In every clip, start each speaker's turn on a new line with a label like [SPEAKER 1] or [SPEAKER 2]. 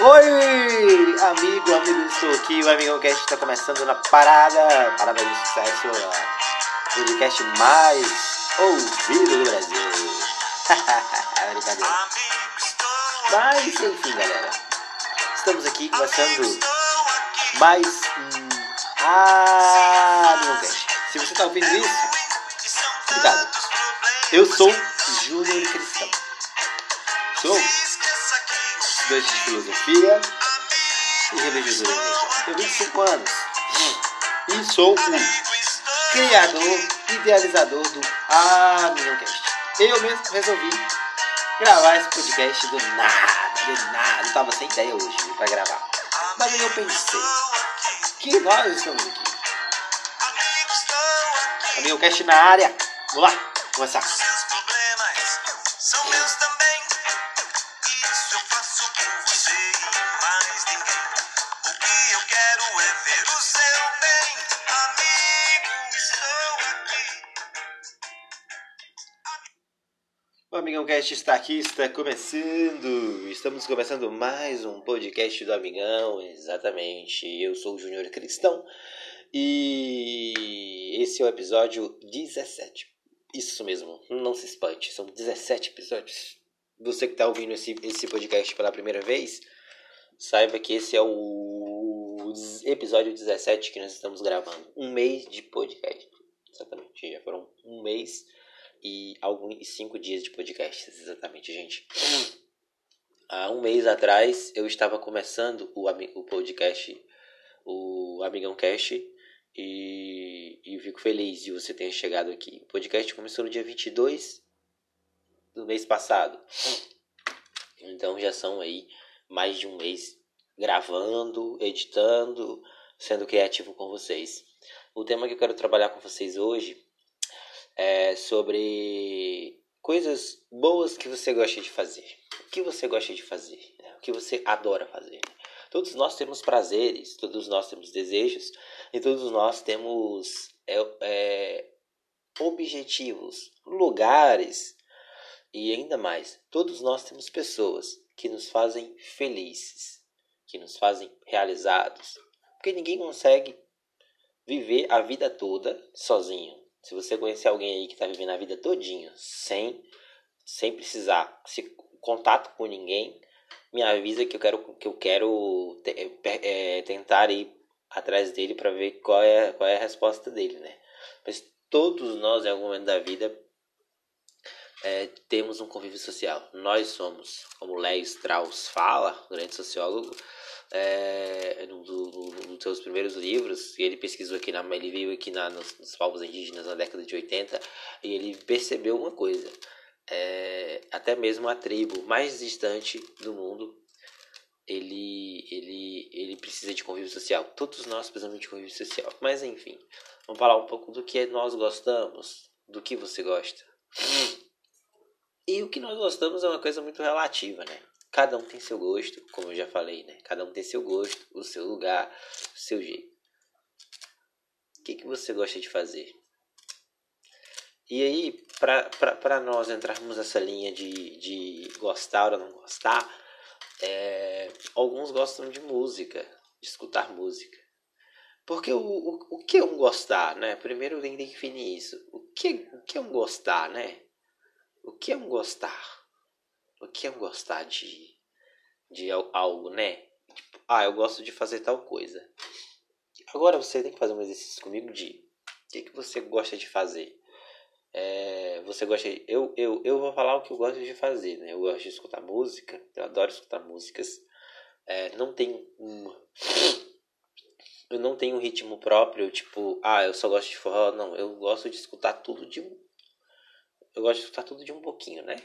[SPEAKER 1] Oi, amigo, amigo, estou aqui. O Amigão Cast está começando na parada, parada de sucesso, o podcast mais ouvido do Brasil. Brincadeira. Mas, enfim, galera, estamos aqui começando mais um Amigão Cast. Se você está ouvindo isso, obrigado. Eu sou Júnior Cristão. Sou estudante de filosofia e religioso. Tenho 25 anos e sou o criador, idealizador do Aminoncast. Eu mesmo resolvi gravar esse podcast do nada, do nada. Eu tava sem ideia hoje para gravar. Mas aí eu pensei que nós estamos aqui. Aminoncast na área. Vamos lá, começar.
[SPEAKER 2] O
[SPEAKER 1] Amigão Cast está aqui, está começando. Estamos começando mais um podcast do Amigão, exatamente. Eu sou o Júnior Cristão e esse é o episódio 17. Isso mesmo, não se espante, são 17 episódios. Você que está ouvindo esse, esse podcast pela primeira vez, saiba que esse é o episódio 17 que nós estamos gravando. Um mês de podcast. Exatamente, já foram um mês e alguns cinco dias de podcast, exatamente, gente. Há um mês atrás eu estava começando o, o podcast, o Amigão Cast, e, e fico feliz de você ter chegado aqui. O podcast começou no dia 22 do mês passado. Então já são aí mais de um mês gravando, editando, sendo criativo com vocês. O tema que eu quero trabalhar com vocês hoje é sobre coisas boas que você gosta de fazer. O que você gosta de fazer? né? O que você adora fazer? Todos nós temos prazeres, todos nós temos desejos e todos nós temos é, é, objetivos, lugares e ainda mais, todos nós temos pessoas que nos fazem felizes, que nos fazem realizados, porque ninguém consegue viver a vida toda sozinho. Se você conhecer alguém aí que está vivendo a vida todinha sem, sem precisar se contato com ninguém, me avisa que eu quero que eu quero te- é, tentar ir atrás dele para ver qual é qual é a resposta dele, né? Mas todos nós em algum momento da vida é, temos um convívio social. Nós somos, como Léo Strauss fala, grande sociólogo, é, num do- no- nos seus primeiros livros, ele pesquisou aqui, na, ele veio aqui na, nos, nos povos indígenas na década de 80, e ele percebeu uma coisa, é, até mesmo a tribo mais distante do mundo, ele, ele, ele precisa de convívio social. Todos nós precisamos de convívio social. Mas enfim, vamos falar um pouco do que nós gostamos, do que você gosta. E o que nós gostamos é uma coisa muito relativa, né? Cada um tem seu gosto, como eu já falei, né? Cada um tem seu gosto, o seu lugar, o seu jeito. O que, que você gosta de fazer? E aí, para nós entrarmos nessa linha de, de gostar ou não gostar, é, alguns gostam de música, de escutar música. Porque o, o, o que é um gostar, né? Primeiro tem que definir isso. O que, o que é um gostar, né? O que é um gostar? O que é um gostar de, de al- algo, né? Tipo, ah, eu gosto de fazer tal coisa. Agora você tem que fazer um exercício comigo de o que, que você gosta de fazer. É, você gosta de, eu, eu, eu vou falar o que eu gosto de fazer, né? Eu gosto de escutar música, eu adoro escutar músicas. É, não tem um, eu não tenho um ritmo próprio, tipo, ah, eu só gosto de forró. Não, eu gosto de escutar tudo de um. Eu gosto de escutar tudo de um pouquinho, né?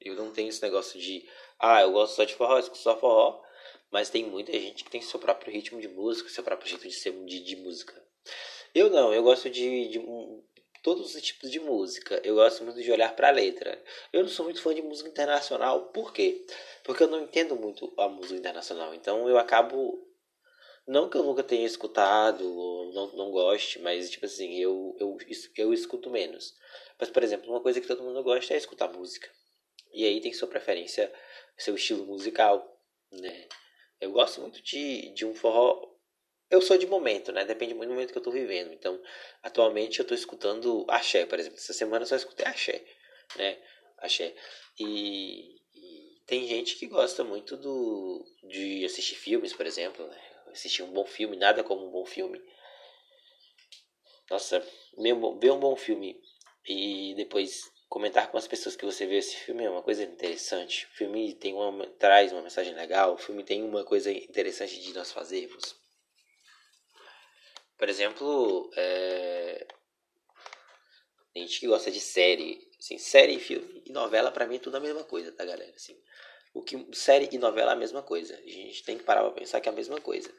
[SPEAKER 1] Eu não tenho esse negócio de, ah, eu gosto só de forró, escuto só forró. Mas tem muita gente que tem seu próprio ritmo de música, seu próprio jeito de ser de, de música. Eu não, eu gosto de, de todos os tipos de música. Eu gosto muito de olhar para a letra. Eu não sou muito fã de música internacional, por quê? Porque eu não entendo muito a música internacional. Então eu acabo Não que eu nunca tenha escutado, ou não, não goste, mas, tipo assim, eu, eu, eu escuto menos. Mas, por exemplo, uma coisa que todo mundo gosta é escutar música. E aí tem sua preferência, seu estilo musical, né? Eu gosto muito de, de um forró. Eu sou de momento, né? Depende muito do momento que eu tô vivendo. Então, atualmente eu tô escutando axé, por exemplo. Essa semana eu só escutei axé, né? Axé. E, e tem gente que gosta muito do, de assistir filmes, por exemplo, né? Assistir um bom filme, nada como um bom filme. Nossa, ver um bom filme e depois comentar com as pessoas que você vê esse filme é uma coisa interessante. O filme tem uma, traz uma mensagem legal, o filme tem uma coisa interessante de nós fazermos. Por exemplo, é... tem gente que gosta de série. Assim, série, filme e novela, para mim, é tudo a mesma coisa, tá, galera? Assim, o que, série e novela é a mesma coisa. A gente tem que parar pra pensar que é a mesma coisa.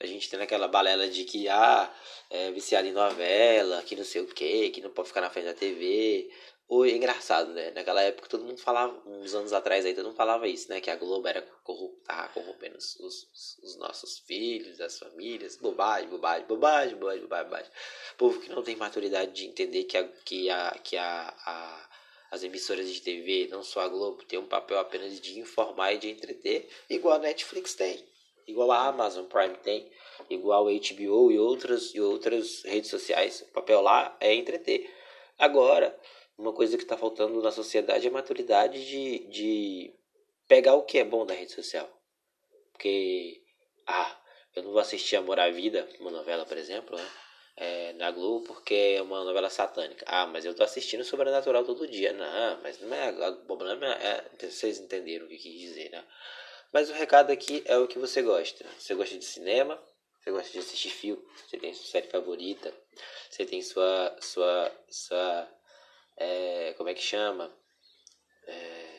[SPEAKER 1] A gente tem aquela balela de que, ah, é viciado em novela, que não sei o que, que não pode ficar na frente da TV. Ou é engraçado, né? Naquela época todo mundo falava, uns anos atrás aí, todo mundo falava isso, né? Que a Globo era corrup, tava corrompendo os, os, os, nossos filhos, as famílias. Bobagem, bobagem, bobagem, bobagem, bobagem, bobagem. Povo que não tem maturidade de entender que a, que a, que a, a as emissoras de TV, não só a Globo, tem um papel apenas de informar e de entreter, igual a Netflix tem igual a Amazon Prime tem, igual a HBO e outras, e outras redes sociais. O papel lá é entreter. Agora, uma coisa que está faltando na sociedade é a maturidade de, de pegar o que é bom da rede social. Porque, ah, eu não vou assistir Amor à Vida, uma novela, por exemplo, né? É, na Globo porque é uma novela satânica. Ah, mas eu tô assistindo Sobrenatural todo dia. Não, mas não é. O problema é. Vocês entenderam o que quis dizer, né? Mas o recado aqui é o que você gosta. Você gosta de cinema? Você gosta de assistir filme? Você tem sua série favorita? Você tem sua. sua. sua. É, como é que chama? É,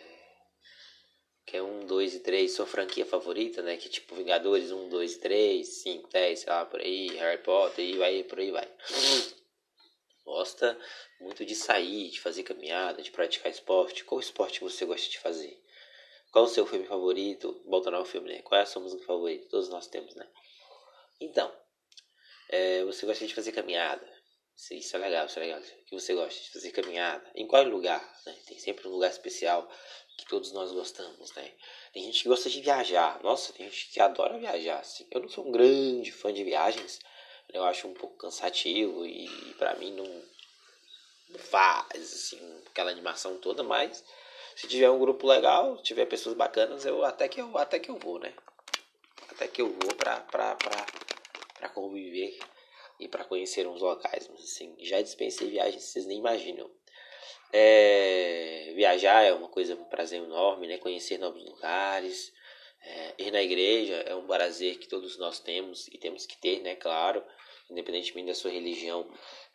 [SPEAKER 1] que é 1, 2 e 3, sua franquia favorita, né? Que tipo Vingadores 1, 2 e 3, 5, 10, sei lá, por aí, Harry Potter, e vai, por aí vai. Gosta muito de sair, de fazer caminhada, de praticar esporte. Qual esporte você gosta de fazer? Qual o seu filme favorito? Voltando ao filme, né? Qual é a sua música favorita? Todos nós temos, né? Então, é, você gosta de fazer caminhada. Isso é legal, isso é legal. Que você gosta de fazer caminhada. Em qual lugar? Né? Tem sempre um lugar especial que todos nós gostamos, né? Tem gente que gosta de viajar. Nossa, tem gente que adora viajar. Assim. Eu não sou um grande fã de viagens. Eu acho um pouco cansativo e para mim não faz assim aquela animação toda, mas se tiver um grupo legal, tiver pessoas bacanas, eu até que eu até que eu vou, né? Até que eu vou pra, pra, pra, pra conviver e para conhecer uns locais. Mas assim, já dispensei viagens, vocês nem imaginam. É, viajar é uma coisa, um prazer enorme, né? Conhecer novos lugares. É, ir na igreja é um prazer que todos nós temos e temos que ter, né? Claro, independentemente da sua religião.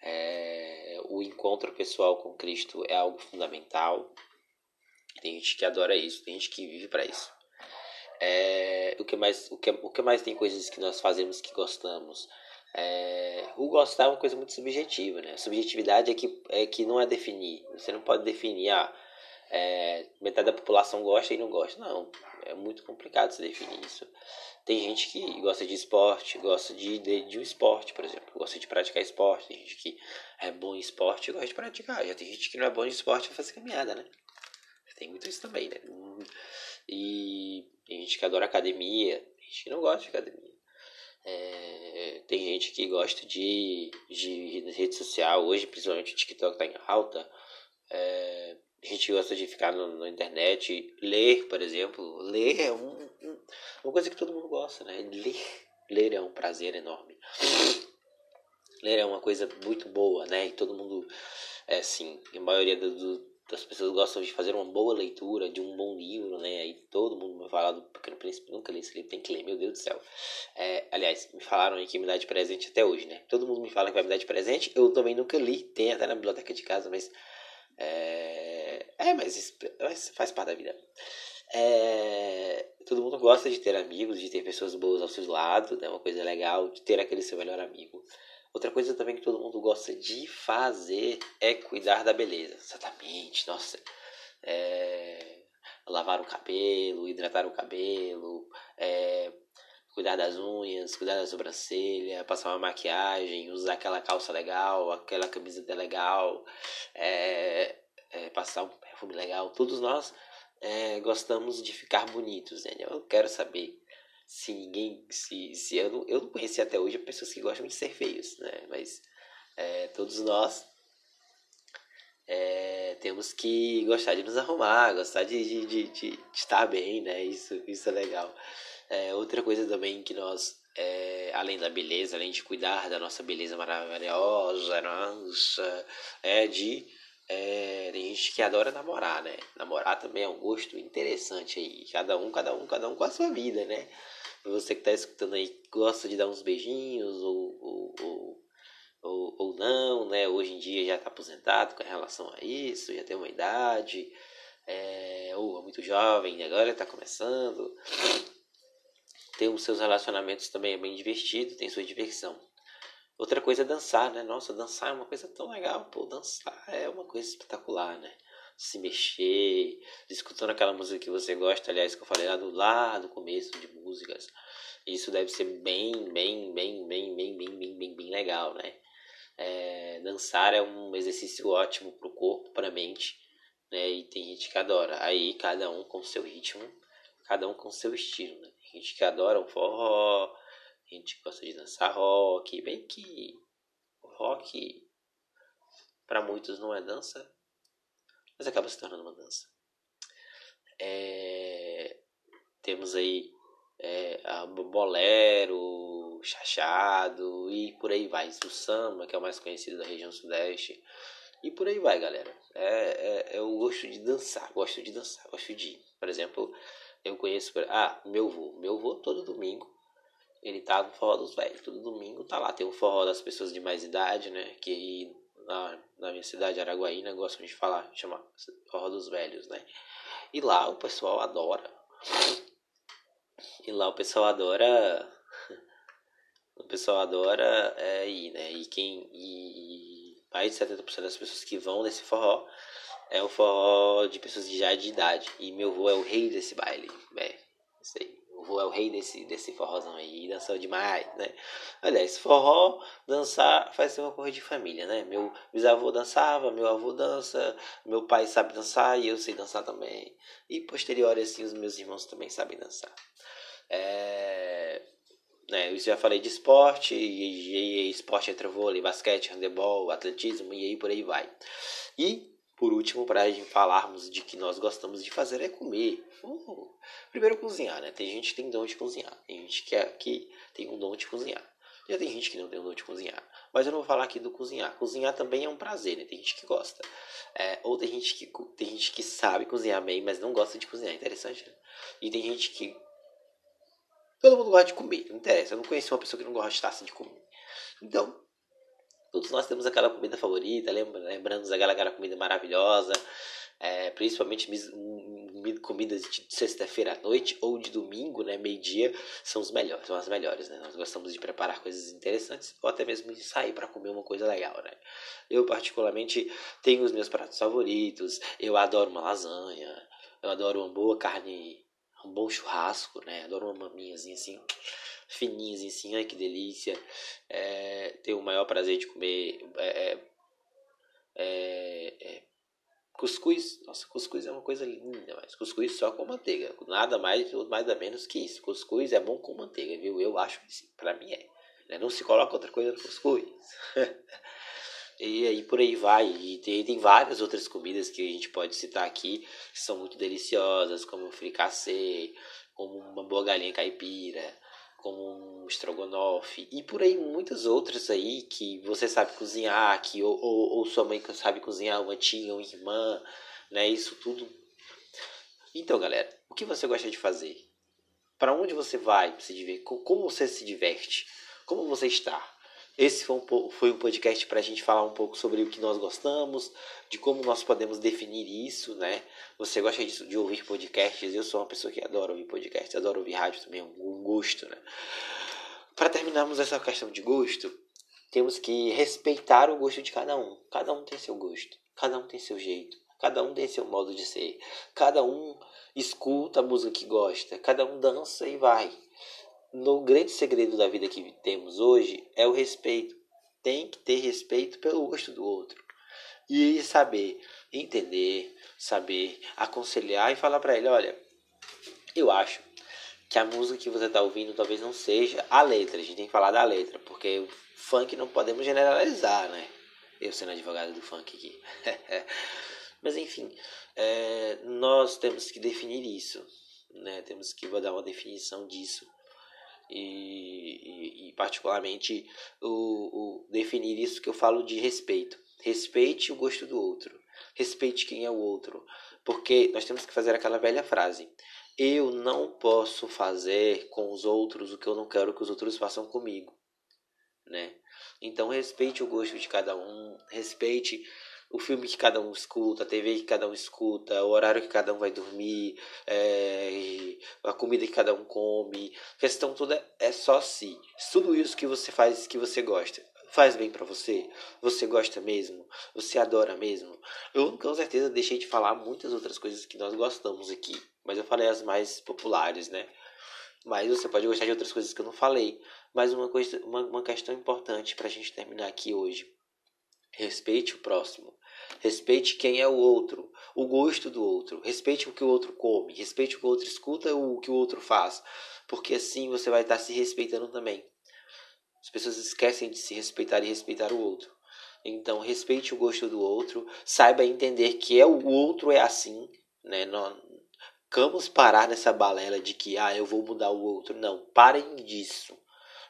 [SPEAKER 1] É, o encontro pessoal com Cristo é algo fundamental. Tem gente que adora isso, tem gente que vive para isso. É, o, que mais, o, que, o que mais tem coisas que nós fazemos que gostamos? É, o gostar é uma coisa muito subjetiva, né? Subjetividade é que, é que não é definir. Você não pode definir, ah, é, metade da população gosta e não gosta. Não, é muito complicado se definir isso. Tem gente que gosta de esporte, gosta de, de, de um esporte, por exemplo, gosta de praticar esporte. Tem gente que é bom em esporte e gosta de praticar. Já tem gente que não é bom em esporte e fazer caminhada, né? Tem muito isso também, né? E tem gente que adora academia, tem gente que não gosta de academia. É, tem gente que gosta de, de rede social, hoje principalmente o TikTok tá em alta. É, a gente gosta de ficar na internet, ler, por exemplo. Ler é um, um, uma coisa que todo mundo gosta, né? Ler, ler é um prazer enorme. Ler é uma coisa muito boa, né? E todo mundo, é assim, a maioria do, as pessoas gostam de fazer uma boa leitura de um bom livro, né? Aí todo mundo me fala do Pequeno Príncipe, nunca li esse livro, tem que ler, meu Deus do céu. É, aliás, me falaram aí que me dá de presente até hoje, né? Todo mundo me fala que vai me dar de presente, eu também nunca li, tem até na biblioteca de casa, mas. É, é mas, mas faz parte da vida. É, todo mundo gosta de ter amigos, de ter pessoas boas ao seu lado, é né? uma coisa legal, de ter aquele seu melhor amigo. Outra coisa também que todo mundo gosta de fazer é cuidar da beleza. Exatamente, nossa. É, lavar o cabelo, hidratar o cabelo, é, cuidar das unhas, cuidar da sobrancelha, passar uma maquiagem, usar aquela calça legal, aquela camiseta legal, é, é, passar um perfume legal. Todos nós é, gostamos de ficar bonitos, né? Eu quero saber se ninguém. Se, se eu, não, eu não conheci até hoje pessoas que gostam de ser feios, né? Mas é, todos nós é, temos que gostar de nos arrumar, gostar de, de, de, de, estar bem, né? Isso, isso é legal. É, outra coisa também que nós, é, além da beleza, além de cuidar da nossa beleza maravilhosa, nossa, é de. É, tem gente que adora namorar, né? Namorar também é um gosto interessante aí. Cada um, cada um, cada um com a sua vida, né? Você que tá escutando aí gosta de dar uns beijinhos ou, ou, ou ou, ou não, né? Hoje em dia já está aposentado com relação a isso, já tem uma idade, é, ou é muito jovem, agora está começando. Tem os seus relacionamentos também é bem divertido, tem sua diversão. Outra coisa é dançar, né? Nossa, dançar é uma coisa tão legal, pô, dançar é uma coisa espetacular, né? Se mexer, escutando aquela música que você gosta, aliás, que eu falei lá do, lá do começo de músicas. Isso deve ser bem, bem, bem, bem, bem, bem, bem, bem, bem legal, né? É, dançar é um exercício ótimo para o corpo, para a mente, né? E tem gente que adora. Aí cada um com seu ritmo, cada um com seu estilo, né? Tem gente que adora um forró, gente que gosta de dançar rock, bem que rock para muitos não é dança, mas acaba se tornando uma dança. É, temos aí é, a bolero, chachado e por aí vai. O samba, que é o mais conhecido da região sudeste. E por aí vai, galera. É, é, eu gosto de dançar, gosto de dançar, gosto de ir. Por exemplo, eu conheço. Ah, meu avô. Meu avô todo domingo. Ele tá no forró dos velhos. Todo domingo tá lá. Tem o forró das pessoas de mais idade, né? Que na, na minha cidade, Araguaína, gostam de falar, chama forró dos velhos, né? E lá o pessoal adora. E lá o pessoal adora o pessoal adora é, ir, né? E quem. E mais de 70% das pessoas que vão nesse forró é o forró de pessoas já de idade. E meu avô é o rei desse baile. É, isso aí. É o rei desse, desse forrozão aí. E dançou demais, né? Aliás, forró, dançar faz ser uma coisa de família, né? Meu bisavô dançava, meu avô dança, meu pai sabe dançar e eu sei dançar também. E posterior assim, os meus irmãos também sabem dançar. É né? Eu já falei de esporte, e, e esporte entre vôlei, basquete, handebol, atletismo e aí por aí vai. E, por último, para falarmos de que nós gostamos de fazer é comer. Uh, primeiro cozinhar, né? Tem gente que tem dom de cozinhar, tem gente que, é, que tem um dom de cozinhar. Já tem gente que não tem um dom de cozinhar. Mas eu não vou falar aqui do cozinhar. Cozinhar também é um prazer, né? Tem gente que gosta. É, ou tem gente que, tem gente que sabe cozinhar bem, mas não gosta de cozinhar. Interessante, né? E tem gente que Todo mundo gosta de comer, não interessa. Eu não conheci uma pessoa que não gostasse de comer. Então, todos nós temos aquela comida favorita, lembra, lembrando daquela, aquela comida maravilhosa, é, principalmente comidas de sexta-feira à noite ou de domingo, né, meio-dia, são os melhores, são as melhores, né? Nós gostamos de preparar coisas interessantes ou até mesmo de sair para comer uma coisa legal, né? Eu particularmente tenho os meus pratos favoritos, eu adoro uma lasanha, eu adoro uma boa carne um bom churrasco, né? Adoro uma maminhazinha assim, fininhas assim, ai que delícia. É, tenho o maior prazer de comer é, é, é, é, cuscuz. Nossa, cuscuz é uma coisa linda, mas cuscuz só com manteiga. Nada mais ou mais ou menos que isso. Cuscuz é bom com manteiga, viu? Eu acho que sim, pra mim é. Né? Não se coloca outra coisa no cuscuz. E aí por aí vai. E tem, tem várias outras comidas que a gente pode citar aqui que são muito deliciosas, como o fricassê, como uma boa galinha caipira, como um estrogonofe e por aí muitas outras aí que você sabe cozinhar, que ou, ou, ou sua mãe sabe cozinhar, uma tia, uma irmã, né? Isso tudo. Então, galera, o que você gosta de fazer? Para onde você vai se divertir? Como você se diverte? Como você está? Esse foi um, foi um podcast para a gente falar um pouco sobre o que nós gostamos, de como nós podemos definir isso, né? Você gosta de, de ouvir podcasts? Eu sou uma pessoa que adora ouvir podcasts, adoro ouvir rádio também, é um gosto, né? Para terminarmos essa questão de gosto, temos que respeitar o gosto de cada um. Cada um tem seu gosto, cada um tem seu jeito, cada um tem seu modo de ser, cada um escuta a música que gosta, cada um dança e vai no grande segredo da vida que temos hoje é o respeito. Tem que ter respeito pelo gosto do outro. E saber entender, saber aconselhar e falar para ele, olha, eu acho que a música que você está ouvindo talvez não seja a letra. A gente tem que falar da letra, porque o funk não podemos generalizar, né? Eu sendo advogado do funk aqui. Mas enfim, é, nós temos que definir isso, né? Temos que dar uma definição disso. E, e, e particularmente o, o, definir isso que eu falo de respeito. Respeite o gosto do outro. Respeite quem é o outro. Porque nós temos que fazer aquela velha frase. Eu não posso fazer com os outros o que eu não quero que os outros façam comigo, né? Então respeite o gosto de cada um, respeite o filme que cada um escuta, a TV que cada um escuta, o horário que cada um vai dormir, é, a comida que cada um come. A questão toda é só si. Tudo isso que você faz que você gosta. Faz bem para você? Você gosta mesmo? Você adora mesmo? Eu com certeza deixei de falar muitas outras coisas que nós gostamos aqui, mas eu falei as mais populares, né? Mas você pode gostar de outras coisas que eu não falei. Mas uma, coisa, uma, uma questão importante para a gente terminar aqui hoje. Respeite o próximo. Respeite quem é o outro, o gosto do outro. Respeite o que o outro come. Respeite o que o outro escuta, o que o outro faz. Porque assim você vai estar se respeitando também. As pessoas esquecem de se respeitar e respeitar o outro. Então, respeite o gosto do outro. Saiba entender que é o outro é assim. Né? Não, vamos parar nessa balela de que ah, eu vou mudar o outro. Não, parem disso.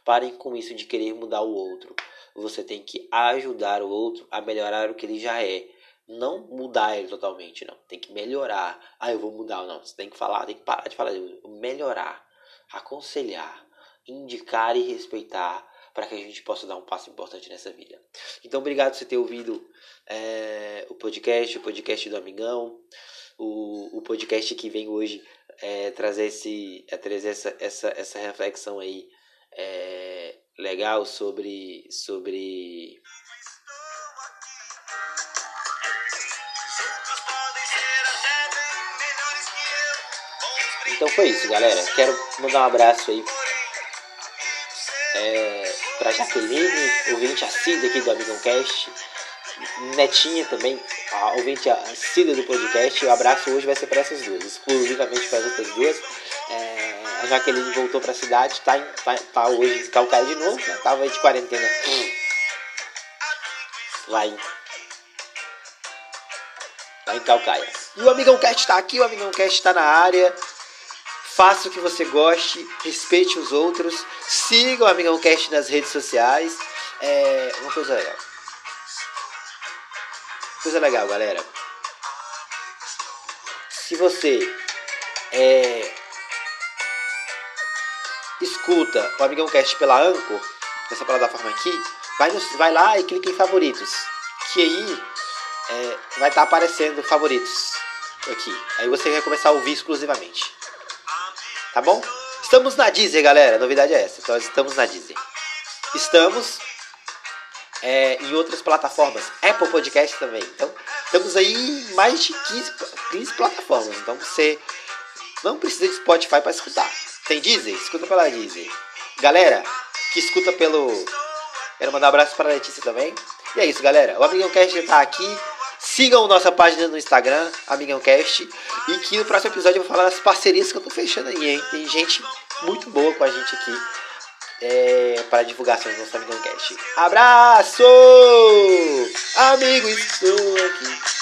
[SPEAKER 1] Parem com isso de querer mudar o outro. Você tem que ajudar o outro a melhorar o que ele já é. Não mudar ele totalmente, não. Tem que melhorar. Ah, eu vou mudar. Não, você tem que falar, tem que parar de falar. Melhorar, aconselhar, indicar e respeitar para que a gente possa dar um passo importante nessa vida. Então, obrigado por você ter ouvido é, o podcast, o podcast do Amigão o, o podcast que vem hoje é, trazer, esse, é, trazer essa, essa, essa reflexão aí é, legal sobre, sobre Então foi isso, galera. Quero mandar um abraço aí é, pra Jaqueline, ouvinte assíduo aqui do Amigão Cast. Netinha também, a ouvinte assídua do podcast. O abraço hoje vai ser para essas duas, exclusivamente para as outras duas. É, a Jaqueline voltou para a cidade, está tá, tá hoje em Calcaia de novo, né? tava de quarentena hum. lá em, em Calcaia. E o Amigão Cast está aqui, o Amigão Cast está na área. Faça o que você goste, respeite os outros, siga o Amigão Cast nas redes sociais. É uma coisa legal. Coisa legal, galera. Se você é, escuta o Amigão Cast pela Anchor, nessa plataforma aqui, vai, no, vai lá e clica em favoritos. Que aí é, vai estar tá aparecendo favoritos aqui. Aí você vai começar a ouvir exclusivamente. Tá bom? Estamos na Deezer, galera. A novidade é essa. Então, estamos na Deezer. Estamos é, em outras plataformas. Apple Podcast também. Então, estamos aí em mais de 15, 15 plataformas. Então, você não precisa de Spotify para escutar. Tem Deezer? Escuta pela Deezer. Galera que escuta pelo. Quero mandar um abraço para a Letícia também. E é isso, galera. O Amigão Cast está aqui. Sigam nossa página no Instagram, Amigão Cast. E que no próximo episódio eu vou falar das parcerias que eu tô fechando aí, hein? Tem gente muito boa com a gente aqui é, para divulgação do nosso Amigão Cast. Abraço! Amigo, estou aqui.